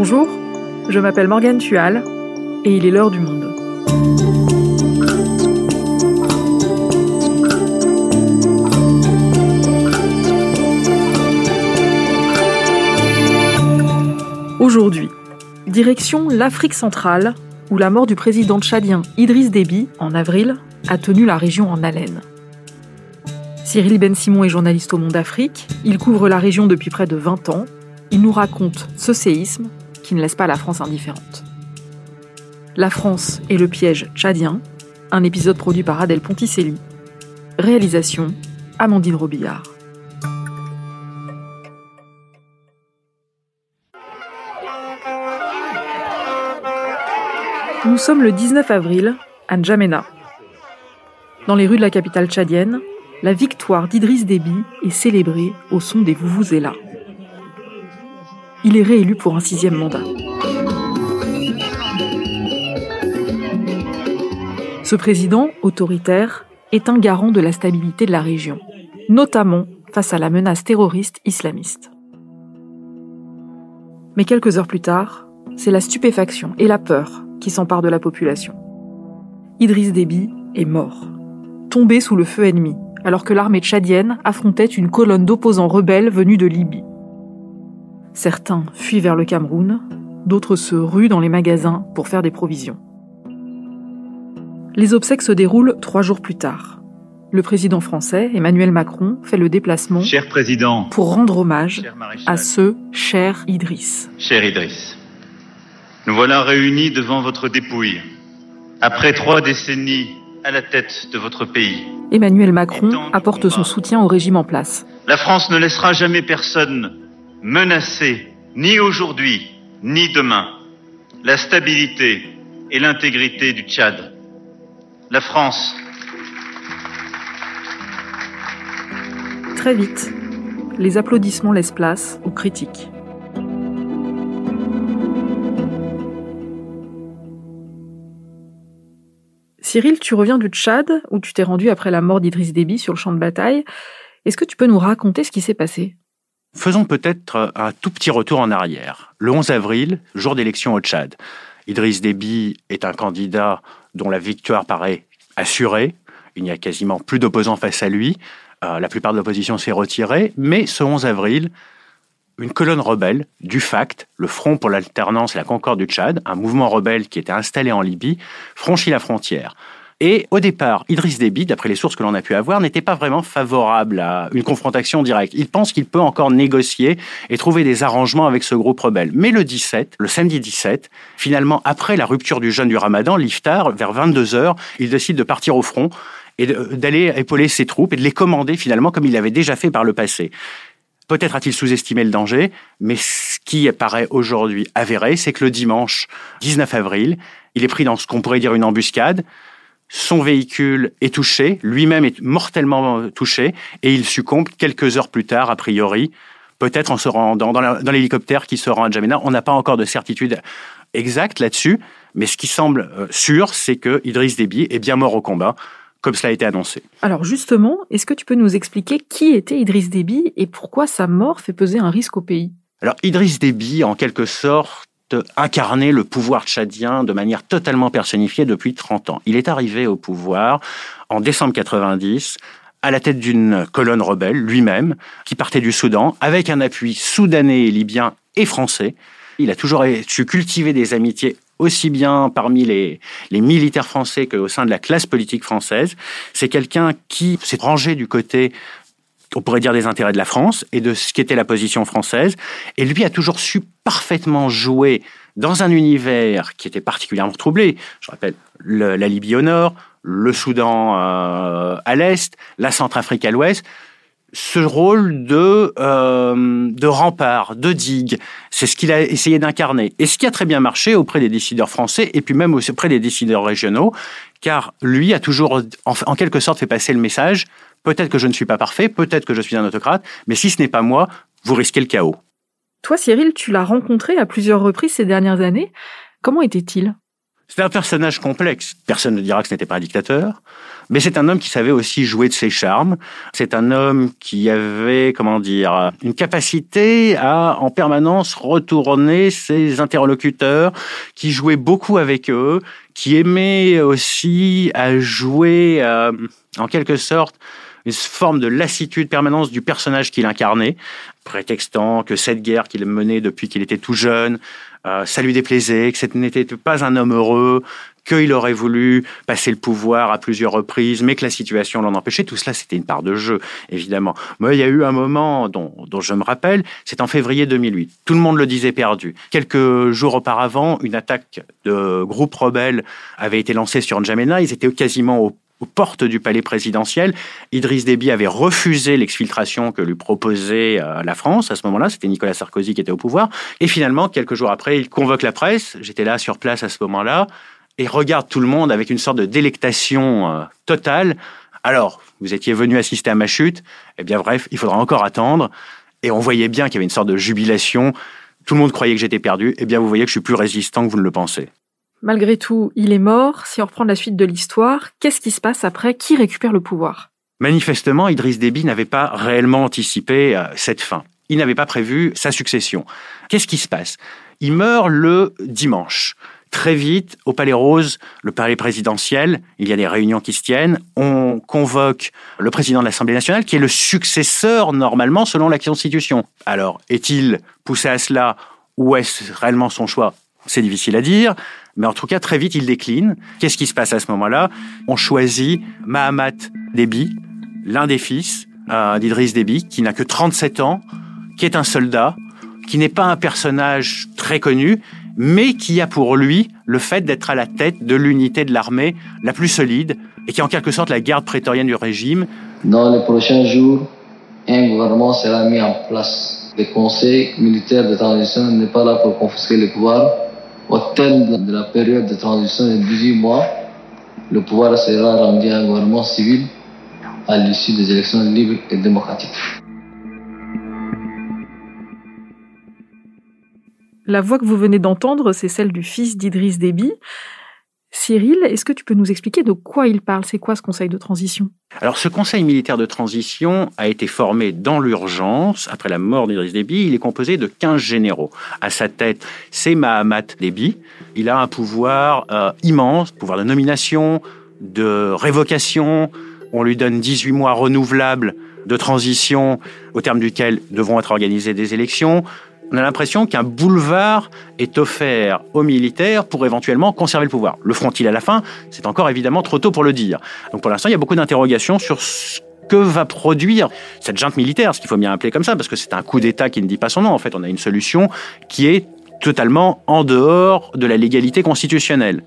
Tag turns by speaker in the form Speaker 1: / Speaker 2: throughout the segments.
Speaker 1: Bonjour, je m'appelle Morgane Tual et il est l'heure du monde. Aujourd'hui, direction l'Afrique centrale, où la mort du président tchadien Idriss Déby, en avril, a tenu la région en haleine. Cyril Ben Simon est journaliste au Monde Afrique, il couvre la région depuis près de 20 ans, il nous raconte ce séisme qui ne laisse pas la France indifférente. La France et le piège tchadien, un épisode produit par Adèle Ponticelli. Réalisation Amandine Robillard. Nous sommes le 19 avril à N'Djamena. Dans les rues de la capitale tchadienne, la victoire d'Idriss Déby est célébrée au son des Vuvuzela. Il est réélu pour un sixième mandat. Ce président, autoritaire, est un garant de la stabilité de la région, notamment face à la menace terroriste islamiste. Mais quelques heures plus tard, c'est la stupéfaction et la peur qui s'empare de la population. Idriss Déby est mort, tombé sous le feu ennemi, alors que l'armée tchadienne affrontait une colonne d'opposants rebelles venus de Libye. Certains fuient vers le Cameroun, d'autres se ruent dans les magasins pour faire des provisions. Les obsèques se déroulent trois jours plus tard. Le président français, Emmanuel Macron, fait le déplacement
Speaker 2: Cher président,
Speaker 1: pour rendre hommage à ce cher Idriss.
Speaker 2: Cher Idriss, nous voilà réunis devant votre dépouille, après trois décennies à la tête de votre pays.
Speaker 1: Emmanuel Macron apporte son soutien au régime en place.
Speaker 2: La France ne laissera jamais personne menacer, ni aujourd'hui, ni demain, la stabilité et l'intégrité du Tchad. La France.
Speaker 1: Très vite, les applaudissements laissent place aux critiques. Cyril, tu reviens du Tchad, où tu t'es rendu après la mort d'Idriss Déby sur le champ de bataille. Est-ce que tu peux nous raconter ce qui s'est passé?
Speaker 3: Faisons peut-être un tout petit retour en arrière. Le 11 avril, jour d'élection au Tchad. Idriss Déby est un candidat dont la victoire paraît assurée. Il n'y a quasiment plus d'opposants face à lui. Euh, la plupart de l'opposition s'est retirée. Mais ce 11 avril, une colonne rebelle du FACT, le Front pour l'alternance et la concorde du Tchad, un mouvement rebelle qui était installé en Libye, franchit la frontière. Et au départ, Idriss Déby, d'après les sources que l'on a pu avoir, n'était pas vraiment favorable à une confrontation directe. Il pense qu'il peut encore négocier et trouver des arrangements avec ce groupe rebelle. Mais le 17, le samedi 17, finalement, après la rupture du jeûne du ramadan, l'iftar, vers 22 heures, il décide de partir au front et d'aller épauler ses troupes et de les commander finalement comme il l'avait déjà fait par le passé. Peut-être a-t-il sous-estimé le danger, mais ce qui paraît aujourd'hui avéré, c'est que le dimanche 19 avril, il est pris dans ce qu'on pourrait dire une embuscade. Son véhicule est touché, lui-même est mortellement touché, et il succombe quelques heures plus tard, a priori, peut-être en se rendant dans l'hélicoptère qui se rend à Djamena. On n'a pas encore de certitude exacte là-dessus, mais ce qui semble euh, sûr, c'est que Idriss Déby est bien mort au combat comme cela a été annoncé.
Speaker 1: Alors justement, est-ce que tu peux nous expliquer qui était Idriss Déby et pourquoi sa mort fait peser un risque au pays?
Speaker 3: Alors Idriss Déby, en quelque sorte, incarnait le pouvoir tchadien de manière totalement personnifiée depuis 30 ans. Il est arrivé au pouvoir en décembre 90 à la tête d'une colonne rebelle, lui-même, qui partait du Soudan, avec un appui soudanais libyen et français. Il a toujours su cultiver des amitiés aussi bien parmi les, les militaires français qu'au sein de la classe politique française. C'est quelqu'un qui s'est rangé du côté on pourrait dire des intérêts de la France et de ce qu'était la position française. Et lui a toujours su parfaitement jouer dans un univers qui était particulièrement troublé. Je rappelle la Libye au nord, le Soudan euh, à l'est, la Centrafrique à l'ouest ce rôle de, euh, de rempart, de digue. C'est ce qu'il a essayé d'incarner. Et ce qui a très bien marché auprès des décideurs français et puis même auprès des décideurs régionaux, car lui a toujours, en, quelque sorte, fait passer le message, peut-être que je ne suis pas parfait, peut-être que je suis un autocrate, mais si ce n'est pas moi, vous risquez le chaos.
Speaker 1: Toi, Cyril, tu l'as rencontré à plusieurs reprises ces dernières années. Comment était-il?
Speaker 3: C'est un personnage complexe. Personne ne dira que ce n'était pas un dictateur. Mais c'est un homme qui savait aussi jouer de ses charmes. C'est un homme qui avait, comment dire, une capacité à en permanence retourner ses interlocuteurs, qui jouait beaucoup avec eux, qui aimait aussi à jouer, euh, en quelque sorte, une forme de lassitude permanence du personnage qu'il incarnait, prétextant que cette guerre qu'il menait depuis qu'il était tout jeune, euh, ça lui déplaisait, que ce n'était pas un homme heureux, qu'il aurait voulu passer le pouvoir à plusieurs reprises, mais que la situation l'en empêchait. Tout cela, c'était une part de jeu, évidemment. Mais il y a eu un moment dont, dont je me rappelle, c'est en février 2008. Tout le monde le disait perdu. Quelques jours auparavant, une attaque de groupes rebelles avait été lancée sur N'Djamena. Ils étaient quasiment au aux portes du palais présidentiel. Idriss Déby avait refusé l'exfiltration que lui proposait euh, la France à ce moment-là. C'était Nicolas Sarkozy qui était au pouvoir. Et finalement, quelques jours après, il convoque la presse. J'étais là sur place à ce moment-là et regarde tout le monde avec une sorte de délectation euh, totale. Alors, vous étiez venu assister à ma chute. Eh bien, bref, il faudra encore attendre. Et on voyait bien qu'il y avait une sorte de jubilation. Tout le monde croyait que j'étais perdu. Eh bien, vous voyez que je suis plus résistant que vous ne le pensez.
Speaker 1: Malgré tout, il est mort. Si on reprend la suite de l'histoire, qu'est-ce qui se passe après? Qui récupère le pouvoir?
Speaker 3: Manifestement, Idriss Déby n'avait pas réellement anticipé euh, cette fin. Il n'avait pas prévu sa succession. Qu'est-ce qui se passe? Il meurt le dimanche. Très vite, au Palais Rose, le palais présidentiel, il y a des réunions qui se tiennent. On convoque le président de l'Assemblée nationale, qui est le successeur normalement selon la Constitution. Alors, est-il poussé à cela? Ou est-ce réellement son choix? C'est difficile à dire. Mais en tout cas, très vite, il décline. Qu'est-ce qui se passe à ce moment-là? On choisit Mahamat Déby, l'un des fils euh, d'Idriss Déby, qui n'a que 37 ans, qui est un soldat, qui n'est pas un personnage très connu, mais qui a pour lui le fait d'être à la tête de l'unité de l'armée la plus solide et qui est en quelque sorte la garde prétorienne du régime.
Speaker 4: Dans les prochains jours, un gouvernement sera mis en place. Le conseil militaire de transition n'est pas là pour confisquer le pouvoir, au terme de la période de transition de 18 mois, le pouvoir sera rendu à un gouvernement civil à l'issue des élections libres et démocratiques.
Speaker 1: La voix que vous venez d'entendre, c'est celle du fils d'Idriss Déby. Cyril, est-ce que tu peux nous expliquer de quoi il parle? C'est quoi ce conseil de transition?
Speaker 3: Alors ce conseil militaire de transition a été formé dans l'urgence après la mort d'Idriss Déby. Il est composé de 15 généraux. À sa tête, c'est Mahamat Déby. Il a un pouvoir euh, immense, pouvoir de nomination, de révocation. On lui donne 18 mois renouvelables de transition au terme duquel devront être organisées des élections on a l'impression qu'un boulevard est offert aux militaires pour éventuellement conserver le pouvoir. Le feront-ils à la fin C'est encore évidemment trop tôt pour le dire. Donc pour l'instant, il y a beaucoup d'interrogations sur ce que va produire cette junte militaire, ce qu'il faut bien appeler comme ça, parce que c'est un coup d'État qui ne dit pas son nom. En fait, on a une solution qui est totalement en dehors de la légalité constitutionnelle.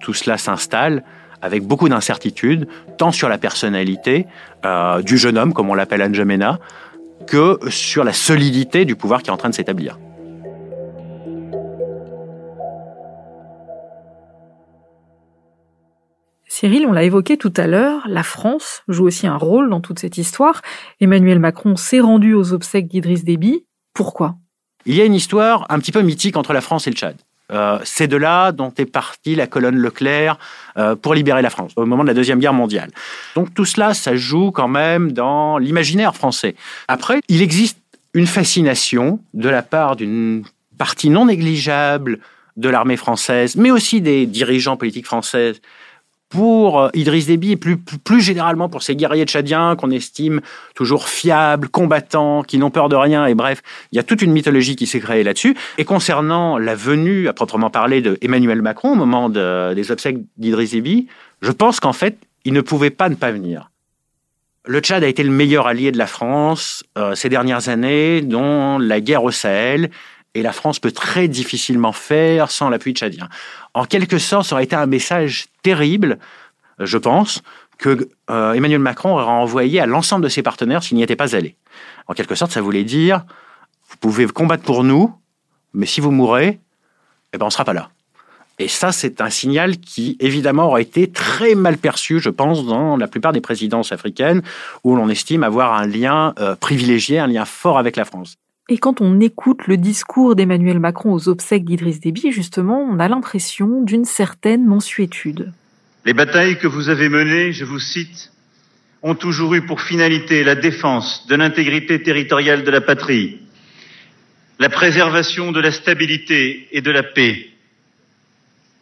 Speaker 3: Tout cela s'installe avec beaucoup d'incertitudes, tant sur la personnalité euh, du jeune homme, comme on l'appelle Anjamena, que sur la solidité du pouvoir qui est en train de s'établir.
Speaker 1: Cyril, on l'a évoqué tout à l'heure, la France joue aussi un rôle dans toute cette histoire. Emmanuel Macron s'est rendu aux obsèques d'Idriss Déby. Pourquoi?
Speaker 3: Il y a une histoire un petit peu mythique entre la France et le Tchad. Euh, c'est de là dont est partie la colonne Leclerc euh, pour libérer la France au moment de la Deuxième Guerre mondiale. Donc tout cela, ça joue quand même dans l'imaginaire français. Après, il existe une fascination de la part d'une partie non négligeable de l'armée française, mais aussi des dirigeants politiques français pour euh, Idriss Déby et plus, plus généralement pour ces guerriers tchadiens qu'on estime toujours fiables, combattants, qui n'ont peur de rien. Et bref, il y a toute une mythologie qui s'est créée là-dessus. Et concernant la venue, à proprement parler, de Emmanuel Macron au moment des obsèques d'Idriss Déby, je pense qu'en fait, il ne pouvait pas ne pas venir. Le Tchad a été le meilleur allié de la France euh, ces dernières années, dont la guerre au Sahel, et la France peut très difficilement faire sans l'appui tchadien. En quelque sorte, ça aurait été un message terrible, je pense, que euh, Emmanuel Macron aurait envoyé à l'ensemble de ses partenaires s'il n'y était pas allé. En quelque sorte, ça voulait dire, vous pouvez combattre pour nous, mais si vous mourrez, eh ben, on ne sera pas là. Et ça, c'est un signal qui, évidemment, aurait été très mal perçu, je pense, dans la plupart des présidences africaines, où l'on estime avoir un lien euh, privilégié, un lien fort avec la France.
Speaker 1: Et quand on écoute le discours d'Emmanuel Macron aux obsèques d'Idriss Déby, justement, on a l'impression d'une certaine mensuétude.
Speaker 2: Les batailles que vous avez menées, je vous cite, ont toujours eu pour finalité la défense de l'intégrité territoriale de la patrie, la préservation de la stabilité et de la paix,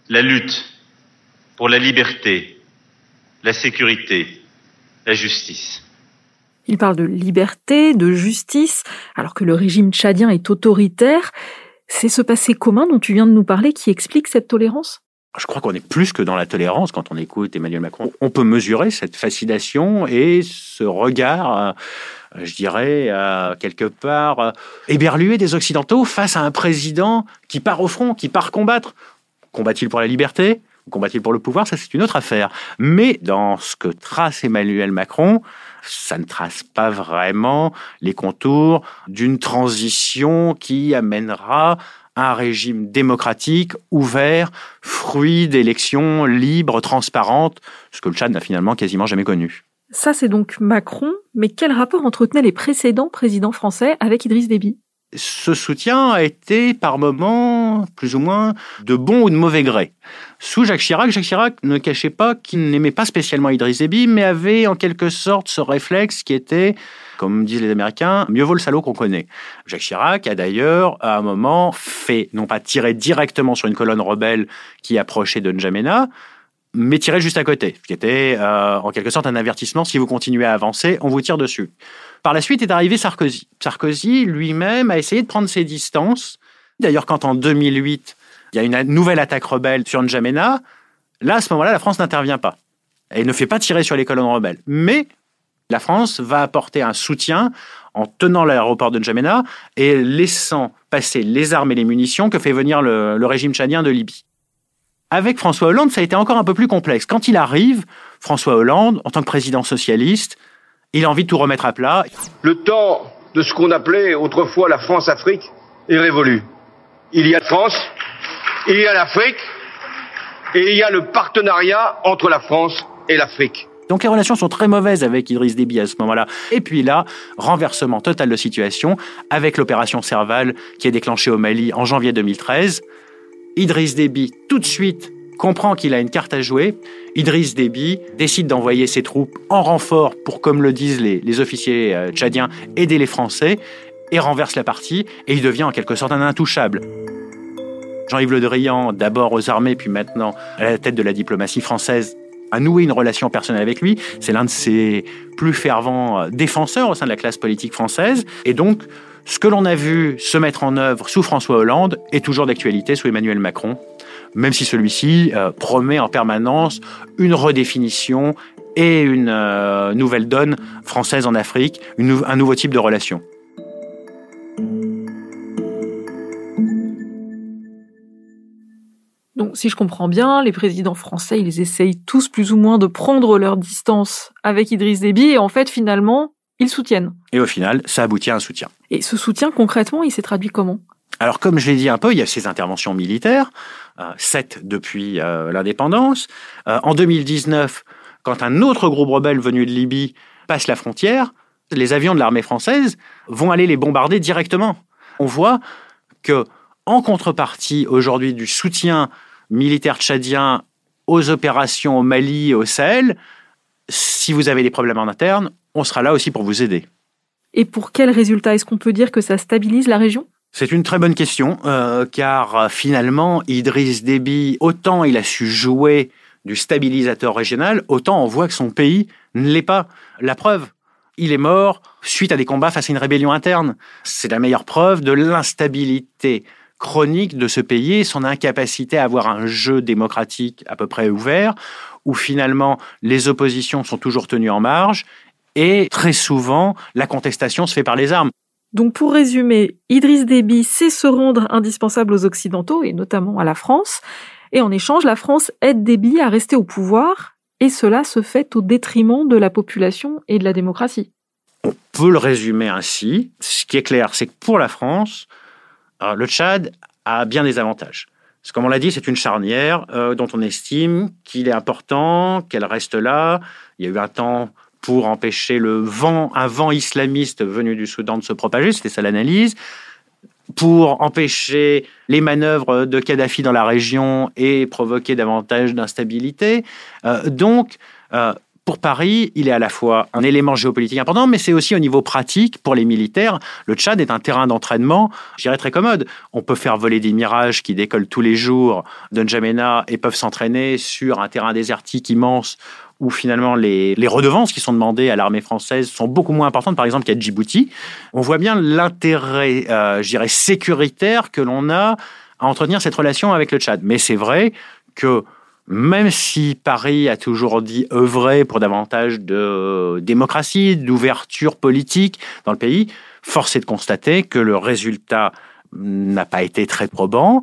Speaker 2: la lutte pour la liberté, la sécurité, la justice.
Speaker 1: Il parle de liberté, de justice, alors que le régime tchadien est autoritaire. C'est ce passé commun dont tu viens de nous parler qui explique cette tolérance?
Speaker 3: Je crois qu'on est plus que dans la tolérance quand on écoute Emmanuel Macron. On peut mesurer cette fascination et ce regard, euh, je dirais, euh, quelque part, euh, éberlué des Occidentaux face à un président qui part au front, qui part combattre. Combat-il pour la liberté Combat-il pour le pouvoir? Ça, c'est une autre affaire. Mais dans ce que trace Emmanuel Macron, ça ne trace pas vraiment les contours d'une transition qui amènera un régime démocratique, ouvert, fruit d'élections libres, transparentes, ce que le Tchad n'a finalement quasiment jamais connu.
Speaker 1: Ça, c'est donc Macron, mais quel rapport entretenaient les précédents présidents français avec Idriss Déby?
Speaker 3: Ce soutien a été par moments plus ou moins de bon ou de mauvais gré. Sous Jacques Chirac, Jacques Chirac ne cachait pas qu'il n'aimait pas spécialement Idriss Déby, mais avait en quelque sorte ce réflexe qui était, comme disent les Américains, mieux vaut le salaud qu'on connaît. Jacques Chirac a d'ailleurs, à un moment, fait, non pas tirer directement sur une colonne rebelle qui approchait de N'Djamena, mais tirer juste à côté, ce qui était euh, en quelque sorte un avertissement, si vous continuez à avancer, on vous tire dessus. Par la suite est arrivé Sarkozy. Sarkozy lui-même a essayé de prendre ses distances. D'ailleurs, quand en 2008, il y a une nouvelle attaque rebelle sur N'Djamena, là, à ce moment-là, la France n'intervient pas. Elle ne fait pas tirer sur les colonnes rebelles. Mais la France va apporter un soutien en tenant l'aéroport de N'Djamena et laissant passer les armes et les munitions que fait venir le, le régime tchadien de Libye. Avec François Hollande, ça a été encore un peu plus complexe. Quand il arrive, François Hollande, en tant que président socialiste, il a envie de tout remettre à plat.
Speaker 5: Le temps de ce qu'on appelait autrefois la France-Afrique est révolu. Il y a France, il y a l'Afrique, et il y a le partenariat entre la France et l'Afrique.
Speaker 3: Donc les relations sont très mauvaises avec Idriss Déby à ce moment-là. Et puis là, renversement total de situation avec l'opération Serval qui est déclenchée au Mali en janvier 2013. Idriss Déby tout de suite comprend qu'il a une carte à jouer. Idriss Déby décide d'envoyer ses troupes en renfort pour, comme le disent les, officiers euh, tchadiens, aider les Français et renverse la partie et il devient en quelque sorte un intouchable. Jean-Yves Le Drian, d'abord aux armées, puis maintenant à la tête de la diplomatie française, a noué une relation personnelle avec lui. C'est l'un de ses plus fervents euh, défenseurs au sein de la classe politique française. Et donc, ce que l'on a vu se mettre en œuvre sous François Hollande est toujours d'actualité sous Emmanuel Macron même si celui-ci euh, promet en permanence une redéfinition et une euh, nouvelle donne française en Afrique, un nouveau type de relation.
Speaker 1: Donc, si je comprends bien, les présidents français, ils essayent tous plus ou moins de prendre leur distance avec Idriss Déby et en fait, finalement, ils soutiennent.
Speaker 3: Et au final, ça aboutit à un soutien.
Speaker 1: Et ce soutien, concrètement, il s'est traduit comment?
Speaker 3: Alors, comme je l'ai dit un peu, il y a ces interventions militaires, euh, sept depuis euh, l'indépendance. Euh, en 2019, quand un autre groupe rebelle venu de Libye passe la frontière, les avions de l'armée française vont aller les bombarder directement. On voit que, en contrepartie aujourd'hui du soutien militaire tchadien aux opérations au Mali et au Sahel, si vous avez des problèmes en interne, on sera là aussi pour vous aider.
Speaker 1: Et pour quel résultat Est-ce qu'on peut dire que ça stabilise la région?
Speaker 3: C'est une très bonne question, euh, car euh, finalement, Idriss Déby, autant il a su jouer du stabilisateur régional, autant on voit que son pays ne l'est pas. La preuve, il est mort suite à des combats face à une rébellion interne. C'est la meilleure preuve de l'instabilité chronique de ce pays et son incapacité à avoir un jeu démocratique à peu près ouvert, où finalement les oppositions sont toujours tenues en marge et très souvent la contestation se fait par les armes.
Speaker 1: Donc pour résumer, Idriss Déby sait se rendre indispensable aux Occidentaux et notamment à la France, et en échange, la France aide Déby à rester au pouvoir, et cela se fait au détriment de la population et de la démocratie.
Speaker 3: On peut le résumer ainsi. Ce qui est clair, c'est que pour la France, euh, le Tchad a bien des avantages. Parce comme on l'a dit, c'est une charnière euh, dont on estime qu'il est important qu'elle reste là. Il y a eu un temps pour empêcher le vent, un vent islamiste venu du Soudan de se propager, c'était ça l'analyse, pour empêcher les manœuvres de Kadhafi dans la région et provoquer davantage d'instabilité. Euh, donc, euh, pour Paris, il est à la fois un élément géopolitique important, mais c'est aussi au niveau pratique pour les militaires. Le Tchad est un terrain d'entraînement, je dirais, très commode. On peut faire voler des mirages qui décollent tous les jours de N'Djamena et peuvent s'entraîner sur un terrain désertique immense où finalement les, redevances qui sont demandées à l'armée française sont beaucoup moins importantes, par exemple, qu'à Djibouti. On voit bien l'intérêt, euh, je dirais, sécuritaire que l'on a à entretenir cette relation avec le Tchad. Mais c'est vrai que même si Paris a toujours dit œuvrer pour davantage de démocratie, d'ouverture politique dans le pays, force est de constater que le résultat n'a pas été très probant.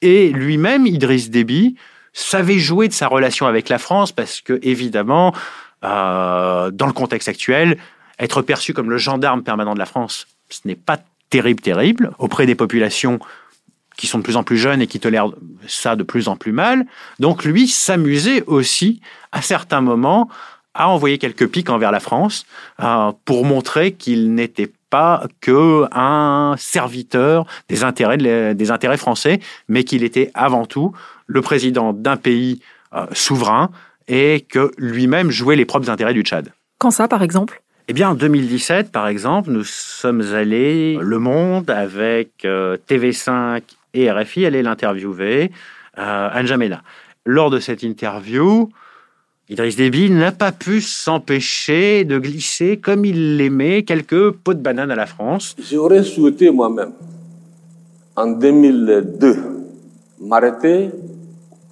Speaker 3: Et lui-même, Idriss Déby, savait jouer de sa relation avec la France parce que, évidemment, euh, dans le contexte actuel, être perçu comme le gendarme permanent de la France, ce n'est pas terrible, terrible. Auprès des populations qui sont de plus en plus jeunes et qui tolèrent ça de plus en plus mal. Donc lui s'amusait aussi, à certains moments, à envoyer quelques pics envers la France euh, pour montrer qu'il n'était pas que un serviteur des intérêts, des intérêts français, mais qu'il était avant tout le président d'un pays euh, souverain et que lui-même jouait les propres intérêts du Tchad.
Speaker 1: Quand ça, par exemple?
Speaker 3: Eh bien, en 2017, par exemple, nous sommes allés Le Monde avec euh, TV5 et RFI allait l'interviewer, euh, Anjamena. Lors de cette interview, Idriss Déby n'a pas pu s'empêcher de glisser, comme il l'aimait, quelques pots de banane à la France.
Speaker 6: J'aurais souhaité moi-même, en 2002, m'arrêter,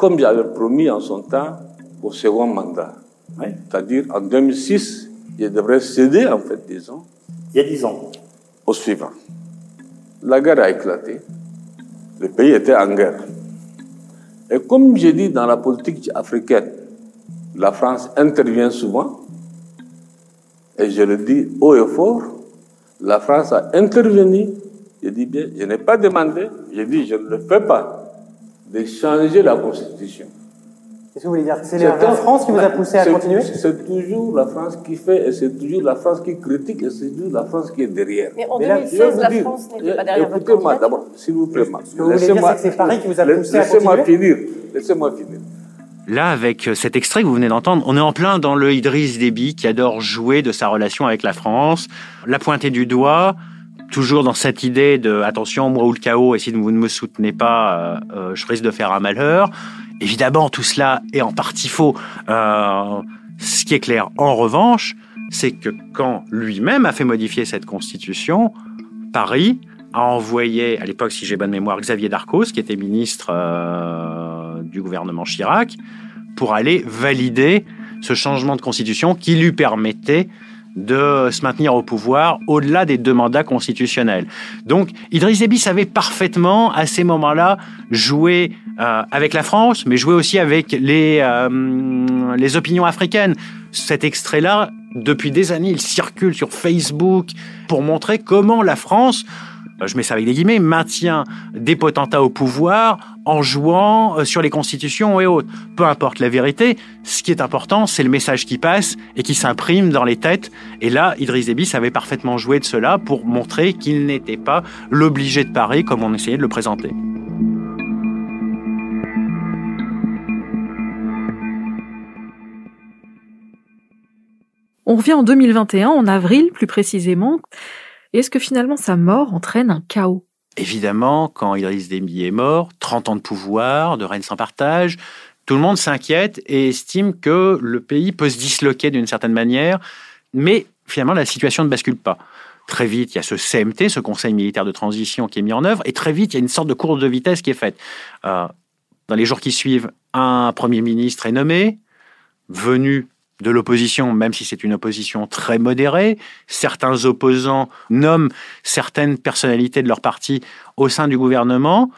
Speaker 6: comme j'avais promis en son temps, au second mandat. C'est-à-dire, en 2006, je devrais céder, en fait, disons.
Speaker 7: Il y a dix ans.
Speaker 6: Au suivant. La guerre a éclaté le pays était en guerre. Et comme j'ai dit dans la politique africaine, la France intervient souvent, et je le dis haut et fort, la France a intervenu, je dis bien, je n'ai pas demandé, je dis je ne le fais pas, de changer la Constitution.
Speaker 7: Qu'est-ce que vous voulez dire? C'est la France qui vous a poussé à continuer?
Speaker 6: C'est toujours la France qui fait, et c'est toujours la France qui critique, et c'est toujours la France qui est derrière.
Speaker 8: Mais en 2016, la France n'était pas derrière
Speaker 6: Écoutez-moi d'abord, s'il vous plaît.
Speaker 7: Ce que vous voulez dire, c'est que c'est Paris qui vous a poussé à
Speaker 6: continuer? Laissez-moi finir. Laissez-moi finir.
Speaker 3: Là, avec euh, cet extrait que vous venez d'entendre, on est en plein dans le Idriss Déby qui adore jouer de sa relation avec la France, la pointer du doigt, toujours dans cette idée de attention, moi ou le chaos, et si vous ne me soutenez pas, euh, euh, je risque de faire un malheur. Évidemment, tout cela est en partie faux. Euh, ce qui est clair, en revanche, c'est que quand lui-même a fait modifier cette constitution, Paris a envoyé, à l'époque, si j'ai bonne mémoire, Xavier Darcos, qui était ministre du gouvernement Chirac, pour aller valider ce changement de constitution qui lui permettait de se maintenir au pouvoir au-delà des deux mandats constitutionnels. Donc Idriss Déby savait parfaitement à ces moments-là jouer euh, avec la France, mais jouer aussi avec les, euh, les opinions africaines. Cet extrait-là, depuis des années, il circule sur Facebook pour montrer comment la France je mets ça avec des guillemets, maintient des potentats au pouvoir en jouant euh, sur les constitutions et autres. Peu importe la vérité, ce qui est important, c'est le message qui passe et qui s'imprime dans les têtes. Et là, Idriss Déby savait parfaitement jouer de cela pour montrer qu'il n'était pas l'obligé de Paris comme on essayait de le présenter.
Speaker 1: On revient en 2021, en avril plus précisément. Est-ce que finalement sa mort entraîne un chaos?
Speaker 3: Évidemment, quand Idriss Déby est mort, 30 ans de pouvoir, de règne sans partage, tout le monde s'inquiète et estime que le pays peut se disloquer d'une certaine manière, mais finalement la situation ne bascule pas. Très vite, il y a ce CMT, ce Conseil militaire de transition qui est mis en œuvre, et très vite, il y a une sorte de courbe de vitesse qui est faite. Euh, dans les jours qui suivent, un Premier ministre est nommé, venu de l'opposition, même si c'est une opposition très modérée. Certains opposants nomment certaines personnalités de leur parti au sein du gouvernement.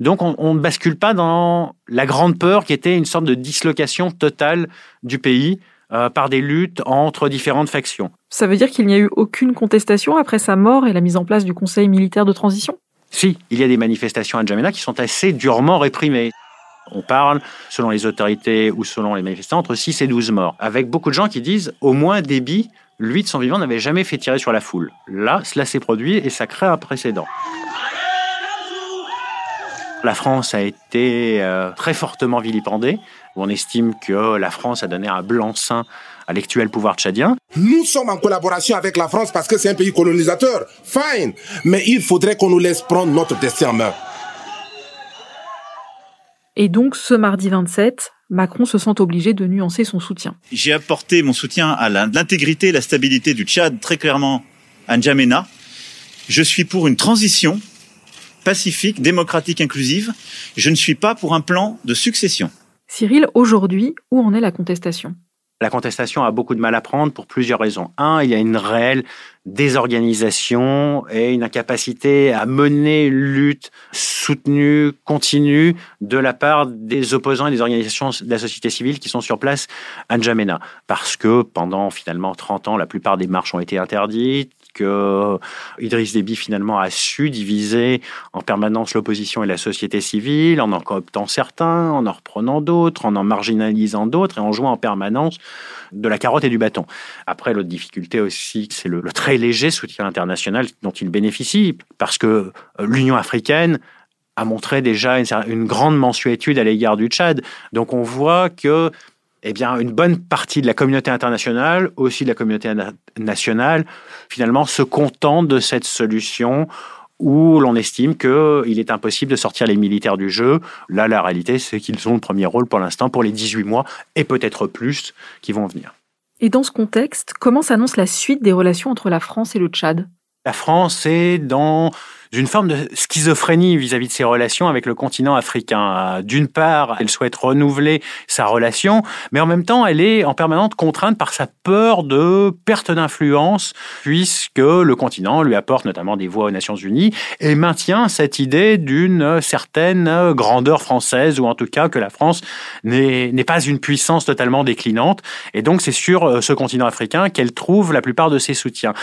Speaker 3: Donc on, ne bascule pas dans la grande peur qui était une sorte de dislocation totale du pays euh, par des luttes entre différentes factions.
Speaker 1: Ça veut dire qu'il n'y a eu aucune contestation après sa mort et la mise en place du Conseil militaire de transition?
Speaker 3: Si, il y a des manifestations à N'Djamena qui sont assez durement réprimées. On parle, selon les autorités ou selon les manifestants, entre 6 et 12 morts, avec beaucoup de gens qui disent au moins Déby, lui de son vivant, n'avait jamais fait tirer sur la foule. Là, cela s'est produit et ça crée un précédent. La France a été euh, très fortement vilipendée. On estime que la France a donné un blanc-seing à l'actuel pouvoir tchadien.
Speaker 9: Nous sommes en collaboration avec la France parce que c'est un pays colonisateur. Fine. Mais il faudrait qu'on nous laisse prendre notre destin en main.
Speaker 1: Et donc, ce mardi 27, Macron se sent obligé de nuancer son soutien.
Speaker 2: J'ai apporté mon soutien à l'intégrité et la stabilité du Tchad, très clairement à N'Djamena. Je suis pour une transition pacifique, démocratique, inclusive. Je ne suis pas pour un plan de succession.
Speaker 1: Cyril, aujourd'hui, où en est la contestation?
Speaker 3: La contestation a beaucoup de mal à prendre pour plusieurs raisons. Un, il y a une réelle désorganisation et une incapacité à mener une lutte soutenue, continue de la part des opposants et des organisations de la société civile qui sont sur place à N'Djamena. Parce que pendant finalement 30 ans, la plupart des marches ont été interdites, que Idriss Déby finalement a su diviser en permanence l'opposition et la société civile, en en cooptant certains, en en reprenant d'autres, en en marginalisant d'autres et en jouant en permanence de la carotte et du bâton. Après, l'autre difficulté aussi, c'est le, très léger soutien international dont il bénéficie, parce que euh, l'Union africaine a montré déjà une, une grande mensuétude à l'égard du Tchad. Donc on voit que eh bien, une bonne partie de la communauté internationale, aussi de la communauté nationale, finalement, se contente de cette solution où l'on estime qu'il est impossible de sortir les militaires du jeu. Là, la réalité, c'est qu'ils ont le premier rôle pour l'instant pour les 18 mois et peut-être plus qui vont venir.
Speaker 1: Et dans ce contexte, comment s'annonce la suite des relations entre la France et le Tchad?
Speaker 3: La France est dans d'une forme de schizophrénie vis-à-vis de ses relations avec le continent africain. D'une part, elle souhaite renouveler sa relation, mais en même temps, elle est en permanente contrainte par sa peur de perte d'influence, puisque le continent lui apporte notamment des voix aux Nations Unies et maintient cette idée d'une certaine grandeur française, ou en tout cas que la France n'est pas une puissance totalement déclinante. Et donc, c'est sur euh, ce continent africain qu'elle trouve la plupart de ses soutiens.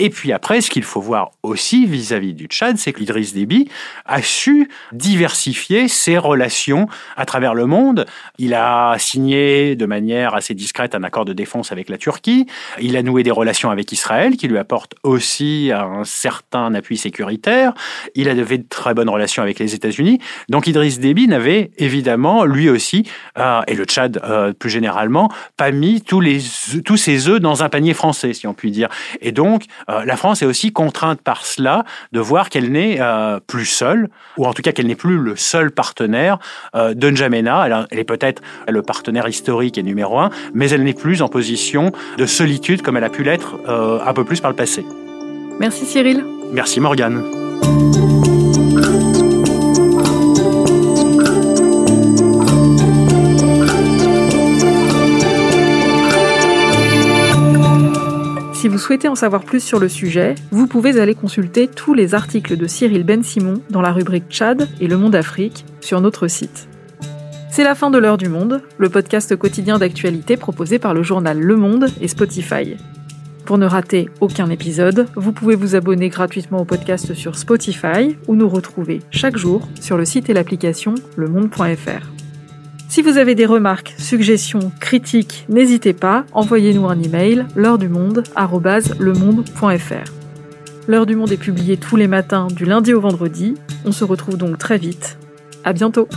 Speaker 3: Et puis après, ce qu'il faut voir aussi vis-à-vis du Tchad, c'est que l'Idriss Déby a su diversifier ses relations à travers le monde. Il a signé de manière assez discrète un accord de défense avec la Turquie. Il a noué des relations avec Israël qui lui apportent aussi un certain appui sécuritaire. Il a de très bonnes relations avec les États-Unis. Donc Idriss Déby n'avait évidemment, lui aussi, euh, et le Tchad euh, plus généralement, pas mis tous, les, tous ses œufs dans un panier français, si on peut dire. Et donc, euh, la France est aussi contrainte par cela de voir qu'elle n'est euh, plus seule, ou en tout cas qu'elle n'est plus le seul partenaire euh, de N'Djamena. Elle, elle est peut-être le partenaire historique et numéro un, mais elle n'est plus en position de solitude comme elle a pu l'être un peu plus par le passé.
Speaker 1: Merci Cyril.
Speaker 3: Merci Morgane.
Speaker 1: Si vous souhaitez en savoir plus sur le sujet, vous pouvez aller consulter tous les articles de Cyril Ben Simon dans la rubrique Tchad et Le Monde Afrique sur notre site. C'est la fin de l'heure du monde, le podcast quotidien d'actualité proposé par le journal Le Monde et Spotify. Pour ne rater aucun épisode, vous pouvez vous abonner gratuitement au podcast sur Spotify ou nous retrouver chaque jour sur le site et l'application lemonde.fr. Si vous avez des remarques, suggestions, critiques, n'hésitez pas, envoyez-nous un email l'heure du monde. L'heure du monde est publiée tous les matins du lundi au vendredi. On se retrouve donc très vite. À bientôt.